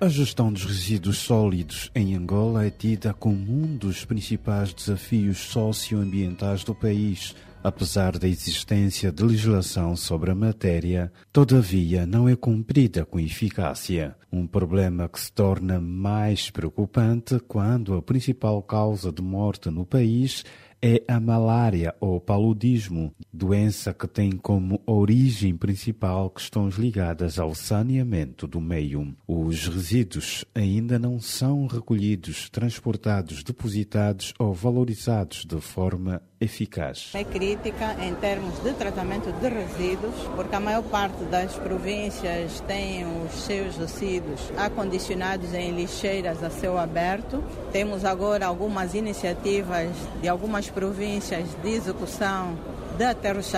A gestão dos resíduos sólidos em Angola é tida como um dos principais desafios socioambientais do país. Apesar da existência de legislação sobre a matéria, todavia não é cumprida com eficácia. Um problema que se torna mais preocupante quando a principal causa de morte no país é a malária ou paludismo, doença que tem como origem principal questões ligadas ao saneamento do meio. Os resíduos ainda não são recolhidos, transportados, depositados ou valorizados de forma eficaz. É crítica em termos de tratamento de resíduos, porque a maior parte das províncias tem os seus resíduos acondicionados em lixeiras a céu aberto. Temos agora algumas iniciativas de algumas províncias de execução de aterros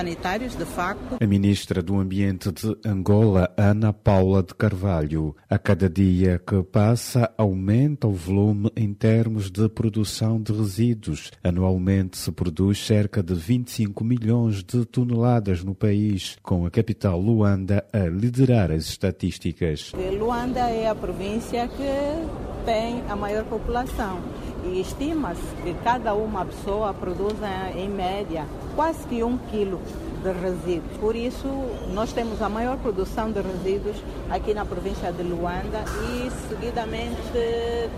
de facto. A ministra do Ambiente de Angola, Ana Paula de Carvalho, a cada dia que passa aumenta o volume em termos de produção de resíduos. Anualmente se produz cerca de 25 milhões de toneladas no país, com a capital Luanda a liderar as estatísticas. Luanda é a província que tem a maior população e estima-se que cada uma pessoa produz em média quase que um quilo de resíduos. Por isso, nós temos a maior produção de resíduos aqui na província de Luanda e, seguidamente,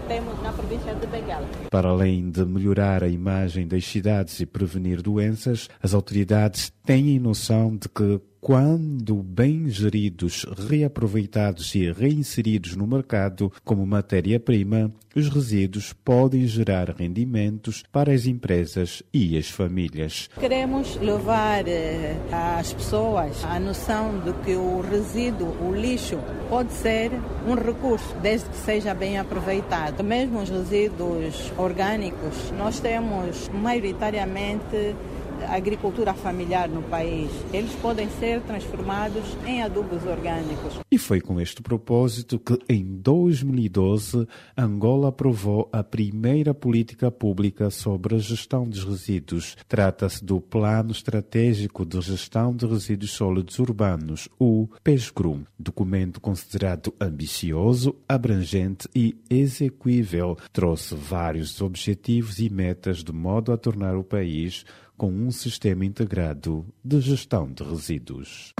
temos na província de Benguela. Para além de melhorar a imagem das cidades e prevenir doenças, as autoridades têm noção de que quando bem geridos, reaproveitados e reinseridos no mercado como matéria-prima, os resíduos podem gerar rendimentos para as empresas e as famílias. Queremos levar eh, às pessoas a noção de que o resíduo, o lixo, pode ser um recurso, desde que seja bem aproveitado. Mesmo os resíduos orgânicos, nós temos maioritariamente agricultura familiar no país. Eles podem ser transformados em adubos orgânicos. E foi com este propósito que, em 2012, Angola aprovou a primeira política pública sobre a gestão dos resíduos. Trata-se do Plano Estratégico de Gestão de Resíduos Sólidos Urbanos, o PESGRUM, documento considerado ambicioso, abrangente e execuível. Trouxe vários objetivos e metas de modo a tornar o país com um sistema integrado de gestão de resíduos.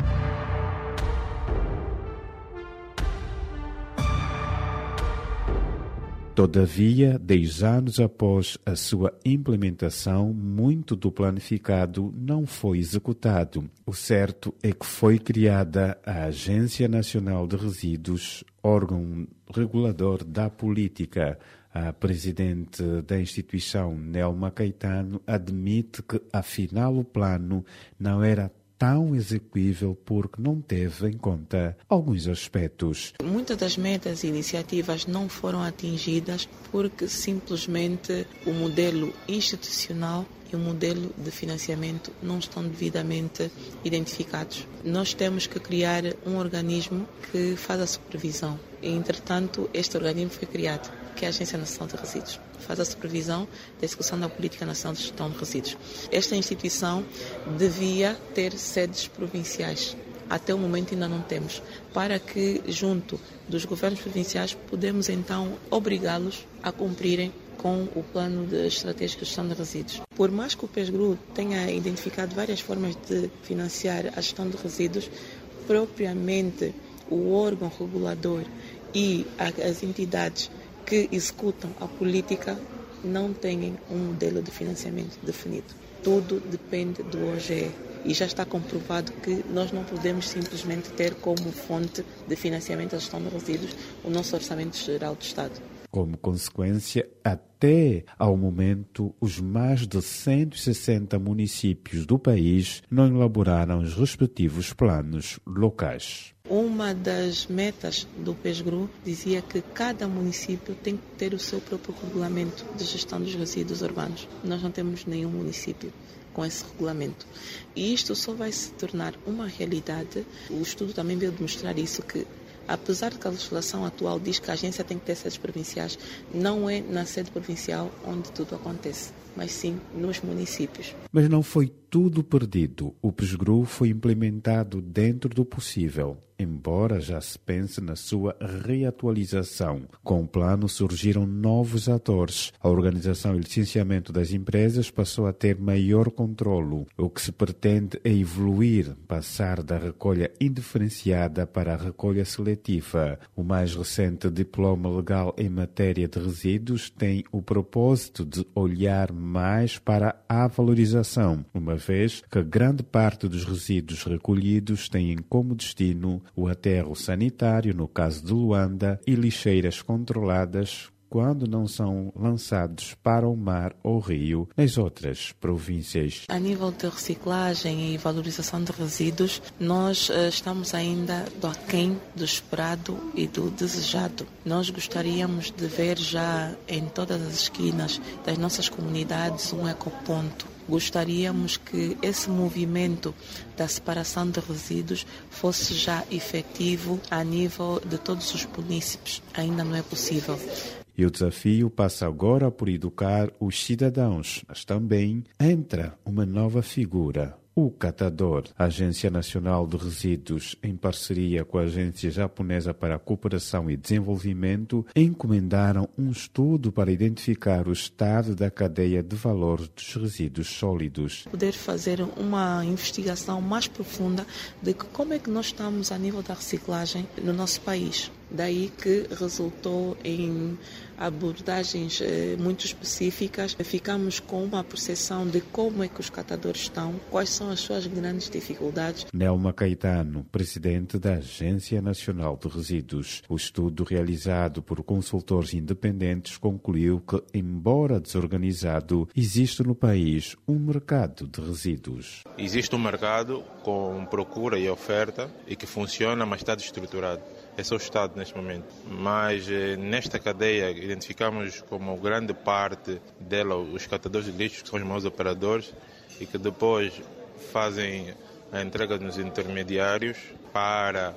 Todavia, dez anos após a sua implementação, muito do planificado não foi executado. O certo é que foi criada a Agência Nacional de Resíduos, órgão regulador da política. A presidente da instituição, Nelma Caetano, admite que, afinal, o plano não era tão execuível porque não teve em conta alguns aspectos. Muitas das metas e iniciativas não foram atingidas porque simplesmente o modelo institucional e o modelo de financiamento não estão devidamente identificados. Nós temos que criar um organismo que faz a supervisão. Entretanto, este organismo foi criado, que é a Agência Nacional de Resíduos. Faz a supervisão da execução da Política Nacional de Gestão de Resíduos. Esta instituição devia ter sedes provinciais até o momento ainda não temos, para que, junto dos governos provinciais, podemos então obrigá-los a cumprirem com o plano de estratégico de gestão de resíduos. Por mais que o PESGRU tenha identificado várias formas de financiar a gestão de resíduos, propriamente o órgão regulador e as entidades que executam a política não têm um modelo de financiamento definido. Tudo depende do OGE e já está comprovado que nós não podemos simplesmente ter como fonte de financiamento da gestão de resíduos o nosso Orçamento Geral do Estado. Como consequência, até ao momento, os mais de 160 municípios do país não elaboraram os respectivos planos locais. Uma das metas do PESGRU dizia que cada município tem que ter o seu próprio regulamento de gestão dos resíduos urbanos. Nós não temos nenhum município com esse regulamento. E isto só vai se tornar uma realidade. O estudo também veio demonstrar isso, que apesar de que a legislação atual diz que a agência tem que ter sedes provinciais, não é na sede provincial onde tudo acontece. mas sim nos municípios. Mas não foi tudo perdido. O PESGRU foi implementado dentro do possível, embora já se pense na sua reatualização. Com o plano surgiram novos atores. A organização e licenciamento das empresas passou a ter maior controlo. O que se pretende é evoluir, passar da recolha indiferenciada para a recolha seletiva. O mais recente diploma legal em matéria de resíduos tem o propósito de olhar mais para a valorização, uma vez que grande parte dos resíduos recolhidos têm como destino o aterro sanitário, no caso de Luanda, e lixeiras controladas quando não são lançados para o mar ou rio nas outras províncias. A nível de reciclagem e valorização de resíduos, nós uh, estamos ainda do aquém do esperado e do desejado. Nós gostaríamos de ver já em todas as esquinas das nossas comunidades um ecoponto gostaríamos que esse movimento da separação de resíduos fosse já efetivo a nível de todos os municípios. Ainda não é possível. E o desafio passa agora por educar os cidadãos, mas também entra uma nova figura, o catador. A Agência Nacional de Resíduos, em parceria com a Agência Japonesa para a Cooperação e Desenvolvimento, encomendaram um estudo para identificar o estado da cadeia de valor dos resíduos sólidos. Poder fazer uma investigação mais profunda de como é que nós estamos a nível da reciclagem no nosso país. Daí que resultou em abordagens eh, muito específicas. Ficamos com uma percepção de como é que os catadores estão, quais são as suas grandes dificuldades. Nelma Caetano, presidente da Agência Nacional de Resíduos. O estudo realizado por consultores independentes concluiu que, embora desorganizado, existe no país um mercado de resíduos. Existe um mercado com procura e oferta e que funciona, mas está desestruturado é o estado neste momento. Mas eh, nesta cadeia identificamos como grande parte dela os catadores de lixo, que são os maiores operadores, e que depois fazem a entrega nos intermediários para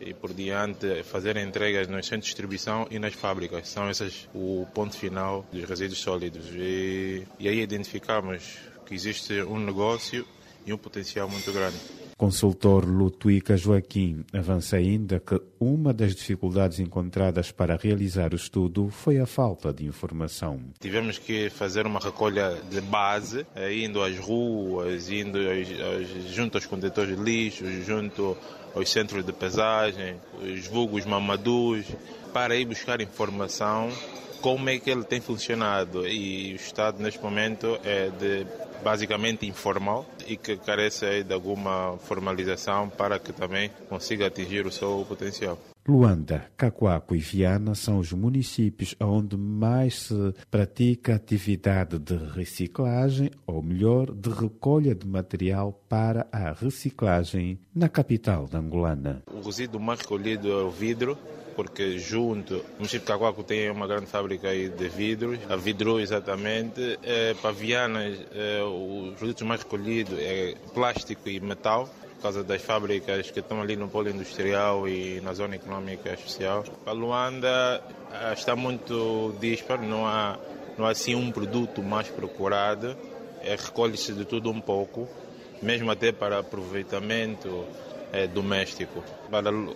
e por diante fazer entregas nos centros de distribuição e nas fábricas. São esses o ponto final dos resíduos sólidos. E, e aí identificamos que existe um negócio e um potencial muito grande. Consultor Lutuica Joaquim avança ainda que uma das dificuldades encontradas para realizar o estudo foi a falta de informação. Tivemos que fazer uma recolha de base, eh, indo às ruas, indo aos, junto aos condutores de lixo, junto aos centros de pesagem, os vulgos mamadus, para ir buscar informação como é que ele tem funcionado e o estado neste momento é de basicamente informal e que carece de alguma formalização para que também consiga atingir o seu potencial. Luanda, Cacoaco e Viana são os municípios onde mais se pratica atividade de reciclagem, ou melhor, de recolha de material para a reciclagem na capital da Angolana. O resíduo mais recolhido é o vidro, porque junto, o município de Caguaco tem uma grande fábrica de vidros, a Vidro exatamente, é, para Viana é, os produtos mais recolhidos é plástico e metal, por causa das fábricas que estão ali no polo industrial e na zona econômica especial. Para Luanda ah, está muito disparo, não há, não há assim um produto mais procurado, é, recolhe-se de tudo um pouco, mesmo até para aproveitamento é, doméstico.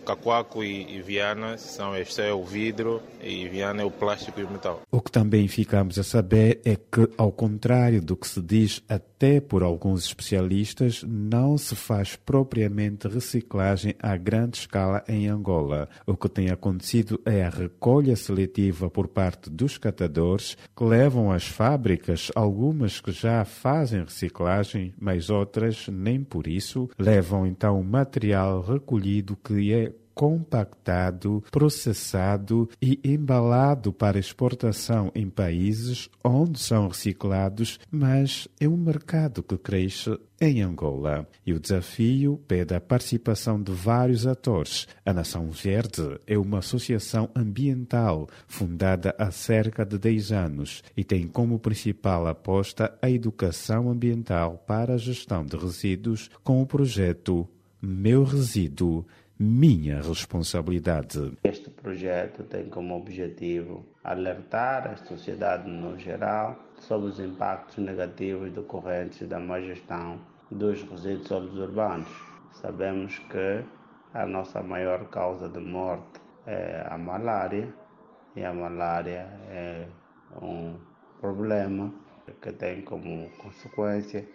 Cacoaco e, e Viana, são este é o vidro e Viana é o plástico e o metal. O que também ficamos a saber é que, ao contrário do que se diz até por alguns especialistas, não se faz propriamente reciclagem a grande escala em Angola. O que tem acontecido é a recolha seletiva por parte dos catadores que levam às fábricas, algumas que já fazem reciclagem, mas outras nem por isso, levam então o material recolhido que é compactado, processado e embalado para exportação em países onde são reciclados, mas é um mercado que cresce em Angola. E o desafio pede a participação de vários atores. A Nação Verde é uma associação ambiental fundada há cerca de 10 anos e tem como principal aposta a educação ambiental para a gestão de resíduos com o projeto Meu Resíduo minha responsabilidade. Este projeto tem como objetivo alertar a sociedade no geral sobre os impactos negativos decorrentes da má gestão dos resíduos urbanos. Sabemos que a nossa maior causa de morte é a malária e a malária é um problema que tem como consequência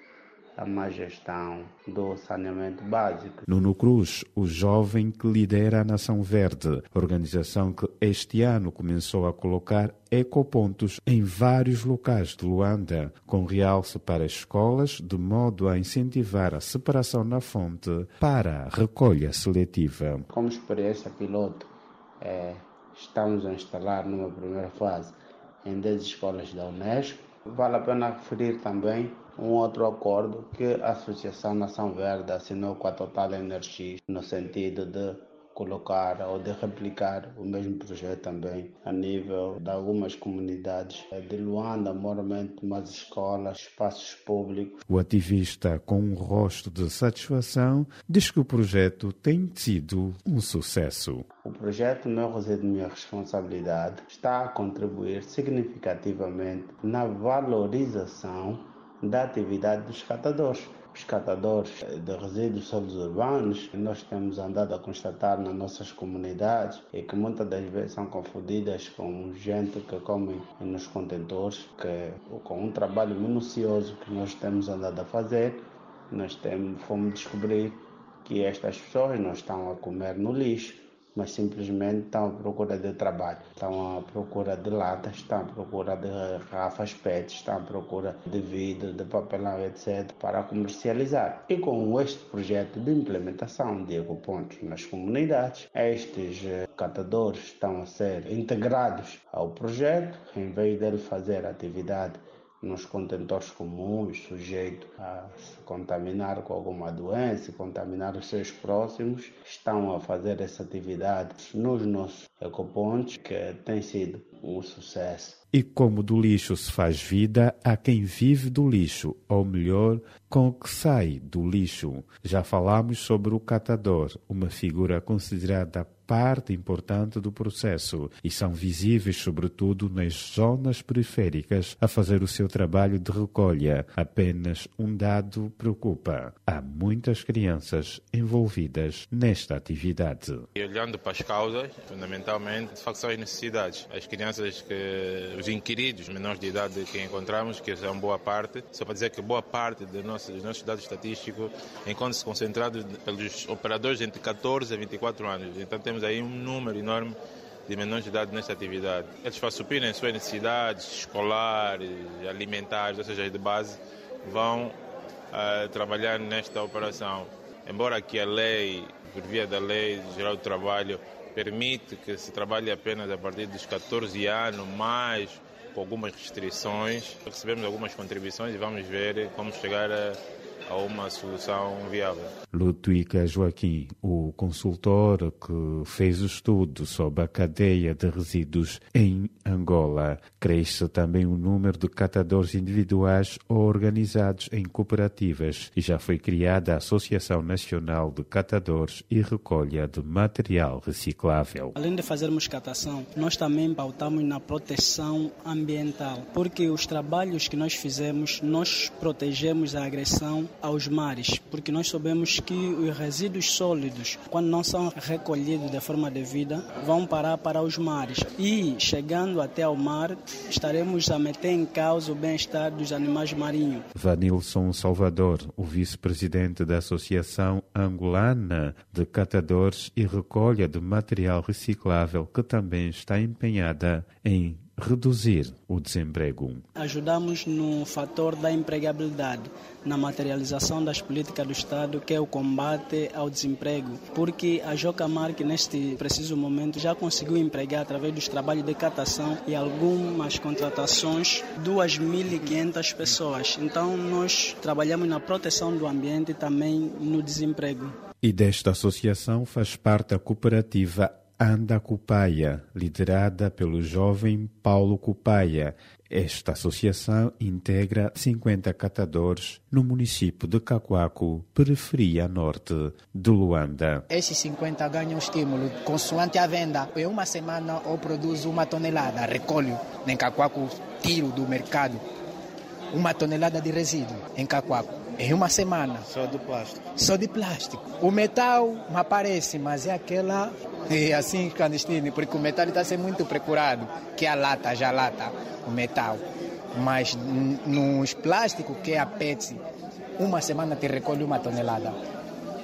a má gestão do saneamento básico. Nuno Cruz, o jovem que lidera a Nação Verde, organização que este ano começou a colocar ecopontos em vários locais de Luanda, com realce para escolas, de modo a incentivar a separação na fonte para a recolha seletiva. Como experiência piloto, é, estamos a instalar numa primeira fase em 10 escolas da Unesco. Vale a pena referir também um outro acordo que a Associação Nação Verde assinou com a Total Energies no sentido de colocar ou de replicar o mesmo projeto também a nível de algumas comunidades de Luanda, moralmente umas escolas, espaços públicos. O ativista, com um rosto de satisfação, diz que o projeto tem sido um sucesso. O projeto Meu Resíduo Minha Responsabilidade está a contribuir significativamente na valorização da atividade dos catadores. Os catadores de resíduos sólidos urbanos, nós temos andado a constatar nas nossas comunidades e que muitas das vezes são confundidas com gente que come nos contentores, que com um trabalho minucioso que nós temos andado a fazer, nós temos, fomos descobrir que estas pessoas não estão a comer no lixo, mas simplesmente estão à procura de trabalho, estão à procura de latas, estão à procura de garrafas PET, estão à procura de vidro, de papelão, etc., para comercializar. E com este projeto de implementação de ecopontos nas comunidades, estes catadores estão a ser integrados ao projeto, em vez de fazer atividade nos contentores comuns, sujeito a se contaminar com alguma doença, contaminar os seus próximos, estão a fazer essa atividade nos nossos ecopontos, que tem sido um sucesso. E como do lixo se faz vida, há quem vive do lixo, ou melhor, com o que sai do lixo. Já falamos sobre o catador, uma figura considerada parte importante do processo e são visíveis, sobretudo, nas zonas periféricas a fazer o seu trabalho de recolha. Apenas um dado preocupa: há muitas crianças envolvidas nesta atividade. E olhando para as causas, fundamentalmente, de facto, são as necessidades. As crianças que, os inquiridos menores de idade que encontramos, que são boa parte, só para dizer que boa parte de nossos, dos nossos dados estatísticos encontram-se concentrados pelos operadores entre 14 a 24 anos. Então, temos aí um número enorme de menores de idade nesta atividade. Eles, suprirem suas necessidades escolares, alimentares, ou seja, de base, vão uh, trabalhar nesta operação. Embora que a lei, por via da Lei Geral do Trabalho, permite que se trabalhe apenas a partir dos 14 anos, mas com algumas restrições, recebemos algumas contribuições e vamos ver como chegar a a uma solução viável. Ludwig Joaquim, o consultor que fez o estudo sobre a cadeia de resíduos em Angola, cresce também o número de catadores individuais ou organizados em cooperativas e já foi criada a Associação Nacional de Catadores e Recolha de Material Reciclável. Além de fazermos catação, nós também pautamos na proteção ambiental, porque os trabalhos que nós fizemos, nós protegemos a agressão aos mares, porque nós sabemos que os resíduos sólidos, quando não são recolhidos de forma devida, vão parar para os mares. E chegando até ao mar, estaremos a meter em causa o bem-estar dos animais marinhos. Vanilson Salvador, o vice-presidente da Associação Angolana de Catadores e Recolha de Material Reciclável, que também está empenhada em reduzir o desemprego. Ajudamos no fator da empregabilidade, na materialização das políticas do Estado, que é o combate ao desemprego, porque a Jocamar, que neste preciso momento já conseguiu empregar através dos trabalhos de catação e algumas contratações 2.500 pessoas. Então nós trabalhamos na proteção do ambiente e também no desemprego. E desta associação faz parte a cooperativa Anda Cupaia, liderada pelo jovem Paulo Cupaia. Esta associação integra 50 catadores no município de Cacoaco, periferia norte de Luanda. Esses 50 ganham estímulo consoante a venda. Em uma semana eu produzo uma tonelada, recolho em Cacoaco, tiro do mercado uma tonelada de resíduo em Cacoaco. Em uma semana. Só do plástico? Só de plástico. O metal me aparece, mas é aquela é assim clandestino, porque o metal está sendo muito procurado, que é a lata, já a lata, o metal. Mas nos plásticos, que é a PET, uma semana te recolhe uma tonelada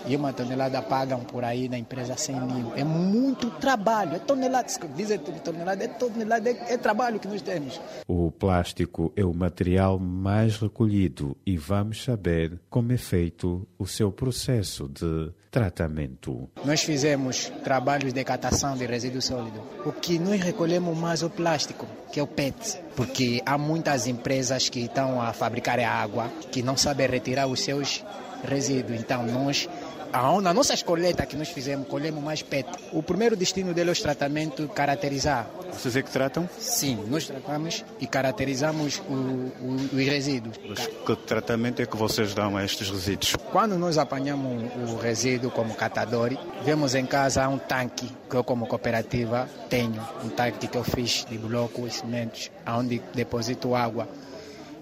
e uma tonelada pagam por aí na empresa 100 mil. É muito trabalho, é tonelada, dizem tonelada, é tonelada, é, é trabalho que nós temos. O plástico é o material mais recolhido e vamos saber como é feito o seu processo de tratamento. Nós fizemos trabalhos de catação de resíduo sólido. O que nós recolhemos mais é o plástico, que é o PET, porque há muitas empresas que estão a fabricar a água que não sabem retirar os seus resíduos. Então nós na nossa colheita que nós fizemos, colhemos mais PET. O primeiro destino dele é o tratamento caracterizar. Vocês é que tratam? Sim, nós tratamos e caracterizamos o, o, os resíduos. Mas que tratamento é que vocês dão a estes resíduos? Quando nós apanhamos o resíduo como catador, vemos em casa um tanque que eu como cooperativa tenho, um tanque que eu fiz de bloco e cimentos, onde deposito água.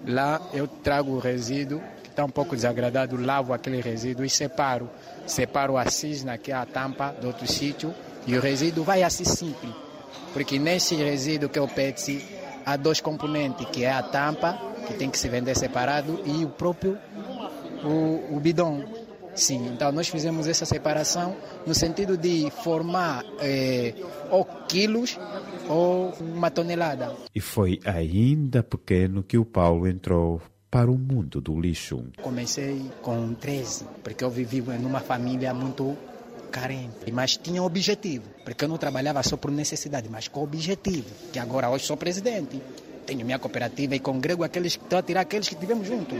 Lá eu trago o resíduo está um pouco desagradado, lavo aquele resíduo e separo separo a cisna, que é a tampa do outro sítio, e o resíduo vai assim simples. Porque nesse resíduo que é o há dois componentes, que é a tampa, que tem que se vender separado, e o próprio o, o bidon. Sim, então nós fizemos essa separação no sentido de formar eh, ou quilos ou uma tonelada. E foi ainda pequeno que o Paulo entrou para o mundo do lixo. Comecei com 13, porque eu vivi numa família muito carente, mas tinha objetivo, porque eu não trabalhava só por necessidade, mas com objetivo, que agora hoje sou presidente, tenho minha cooperativa e congrego aqueles que estão a tirar aqueles que tivemos juntos.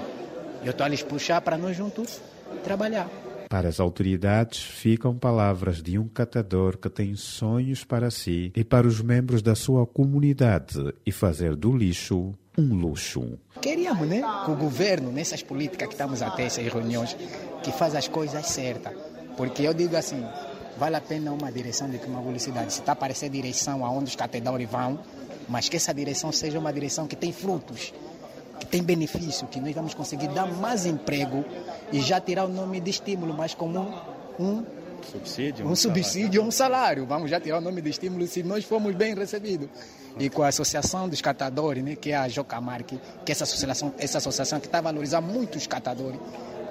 Eu estou a lhes puxar para nós juntos trabalhar. Para as autoridades, ficam palavras de um catador que tem sonhos para si e para os membros da sua comunidade e fazer do lixo um luxo. Queríamos, né, que o governo, nessas políticas que estamos a ter, essas reuniões, que faz as coisas certas. Porque eu digo assim, vale a pena uma direção de uma publicidade. Se está a aparecer direção aonde os catedores vão, mas que essa direção seja uma direção que tem frutos, que tem benefício, que nós vamos conseguir dar mais emprego e já tirar o nome de estímulo, mas como um, um subsídio, um, um subsídio, um salário. Vamos já tirar o nome de estímulo se nós formos bem recebidos e com a Associação dos Catadores, né, que é a Jocamarque, que é essa associação, essa associação que está a valorizar muito os catadores.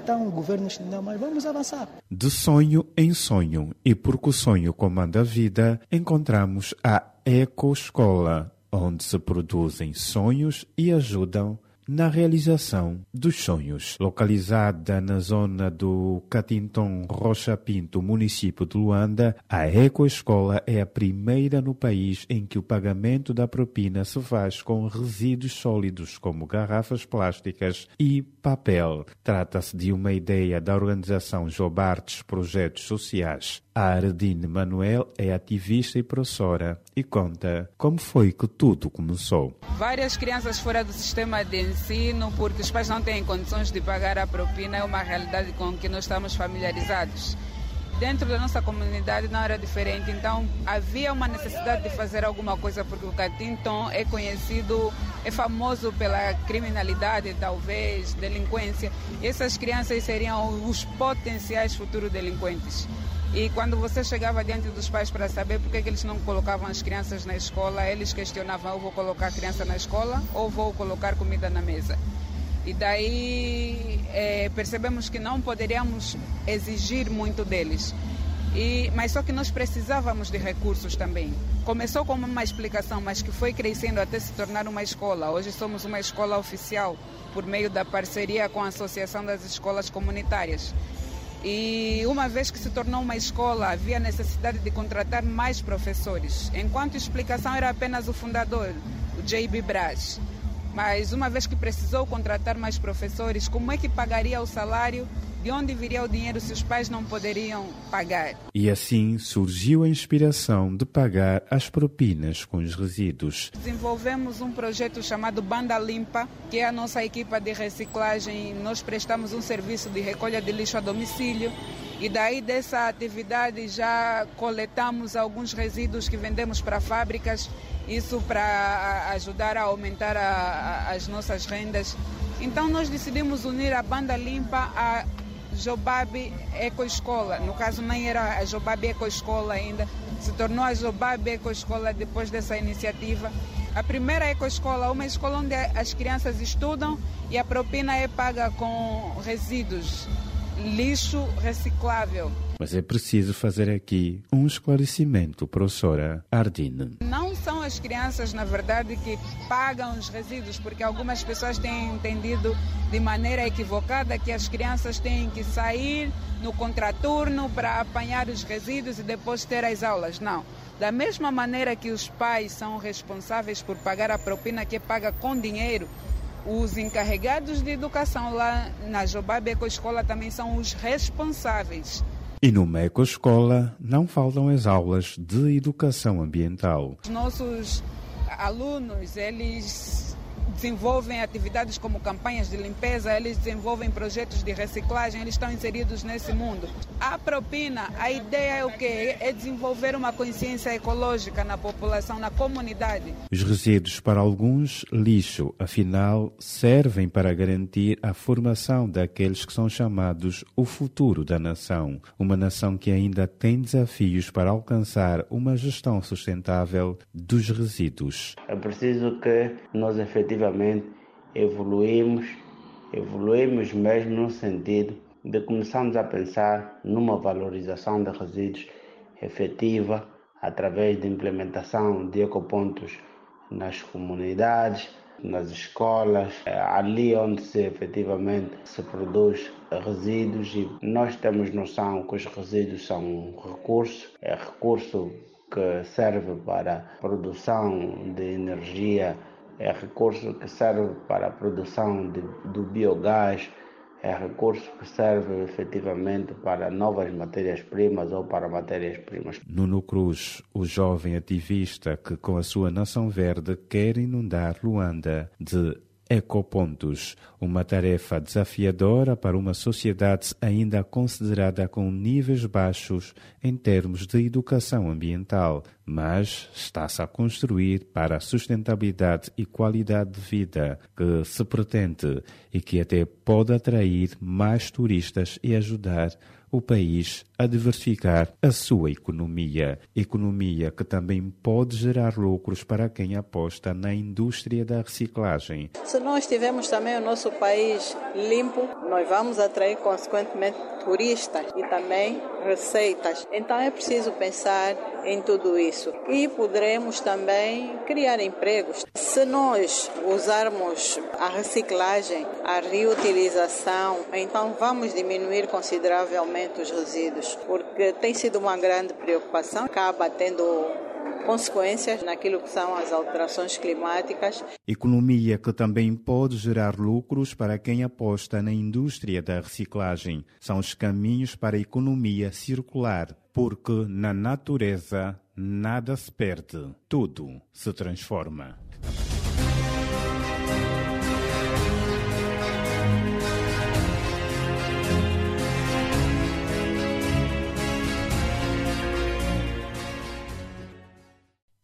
Então o governo não, mas vamos avançar. De sonho em sonho, e porque o sonho comanda a vida, encontramos a Ecoescola, onde se produzem sonhos e ajudam na realização dos sonhos. Localizada na zona do Catinton Rocha Pinto, município de Luanda, a Ecoescola é a primeira no país em que o pagamento da propina se faz com resíduos sólidos como garrafas plásticas e papel. Trata-se de uma ideia da organização Jobartes Projetos Sociais. A Ardine Manuel é ativista e professora e conta como foi que tudo começou. Várias crianças fora do sistema de ensino, porque os pais não têm condições de pagar a propina, é uma realidade com que nós estamos familiarizados. Dentro da nossa comunidade não era diferente, então havia uma necessidade de fazer alguma coisa, porque o Catinton é conhecido, é famoso pela criminalidade, talvez, delinquência. E essas crianças seriam os potenciais futuros delinquentes. E quando você chegava diante dos pais para saber por que, eles não colocavam as crianças na escola, eles questionavam: eu vou colocar a criança na escola ou vou colocar comida na mesa? E daí é, percebemos que não poderíamos exigir muito deles. E, mas só que nós precisávamos de recursos também. Começou como uma explicação, mas que foi crescendo até se tornar uma escola. Hoje somos uma escola oficial por meio da parceria com a Associação das Escolas Comunitárias. E uma vez que se tornou uma escola, havia necessidade de contratar mais professores. Enquanto explicação era apenas o fundador, o J.B. Braz. Mas uma vez que precisou contratar mais professores, como é que pagaria o salário de onde viria o dinheiro se os pais não poderiam pagar? E assim surgiu a inspiração de pagar as propinas com os resíduos. Desenvolvemos um projeto chamado Banda Limpa, que é a nossa equipa de reciclagem. Nós prestamos um serviço de recolha de lixo a domicílio. E daí dessa atividade já coletamos alguns resíduos que vendemos para fábricas, isso para ajudar a aumentar a, a, as nossas rendas Então nós decidimos unir a banda limpa à Jobabe Ecoescola. No caso nem era a Jobabe Ecoescola ainda, se tornou a Jobabe Ecoescola depois dessa iniciativa. A primeira ecoescola, uma escola onde as crianças estudam e a propina é paga com resíduos, lixo reciclável. Mas é preciso fazer aqui um esclarecimento, professora Ardine. As crianças, na verdade, que pagam os resíduos, porque algumas pessoas têm entendido de maneira equivocada que as crianças têm que sair no contraturno para apanhar os resíduos e depois ter as aulas. Não. Da mesma maneira que os pais são responsáveis por pagar a propina que paga com dinheiro, os encarregados de educação lá na Jobabe Ecoescola também são os responsáveis e numa ecoescola não faltam as aulas de educação ambiental. Os nossos alunos, eles desenvolvem atividades como campanhas de limpeza, eles desenvolvem projetos de reciclagem, eles estão inseridos nesse mundo. A propina, a ideia é o quê? É desenvolver uma consciência ecológica na população, na comunidade. Os resíduos, para alguns, lixo, afinal, servem para garantir a formação daqueles que são chamados o futuro da nação. Uma nação que ainda tem desafios para alcançar uma gestão sustentável dos resíduos. É preciso que nós efetivamente efetivamente evoluímos, evoluímos mesmo no sentido de começarmos a pensar numa valorização de resíduos efetiva através da implementação de ecopontos nas comunidades, nas escolas, ali onde se efetivamente se produz resíduos e nós temos noção que os resíduos são um recurso, é recurso que serve para a produção de energia é recurso que serve para a produção de, do biogás, é recurso que serve efetivamente para novas matérias-primas ou para matérias-primas. Nuno Cruz, o jovem ativista que com a sua Nação Verde quer inundar Luanda de ecopontos, uma tarefa desafiadora para uma sociedade ainda considerada com níveis baixos em termos de educação ambiental, mas está-se a construir para a sustentabilidade e qualidade de vida que se pretende e que até pode atrair mais turistas e ajudar o país a diversificar a sua economia. Economia que também pode gerar lucros para quem aposta na indústria da reciclagem. Se nós tivermos também o nosso país limpo, nós vamos atrair consequentemente turistas e também receitas. Então é preciso pensar em tudo isso e poderemos também criar empregos. Se nós usarmos a reciclagem, a reutilização, então vamos diminuir consideravelmente os resíduos, porque tem sido uma grande preocupação, acaba tendo consequências naquilo que são as alterações climáticas. Economia que também pode gerar lucros para quem aposta na indústria da reciclagem. São os caminhos para a economia circular, porque na natureza nada se perde, tudo se transforma.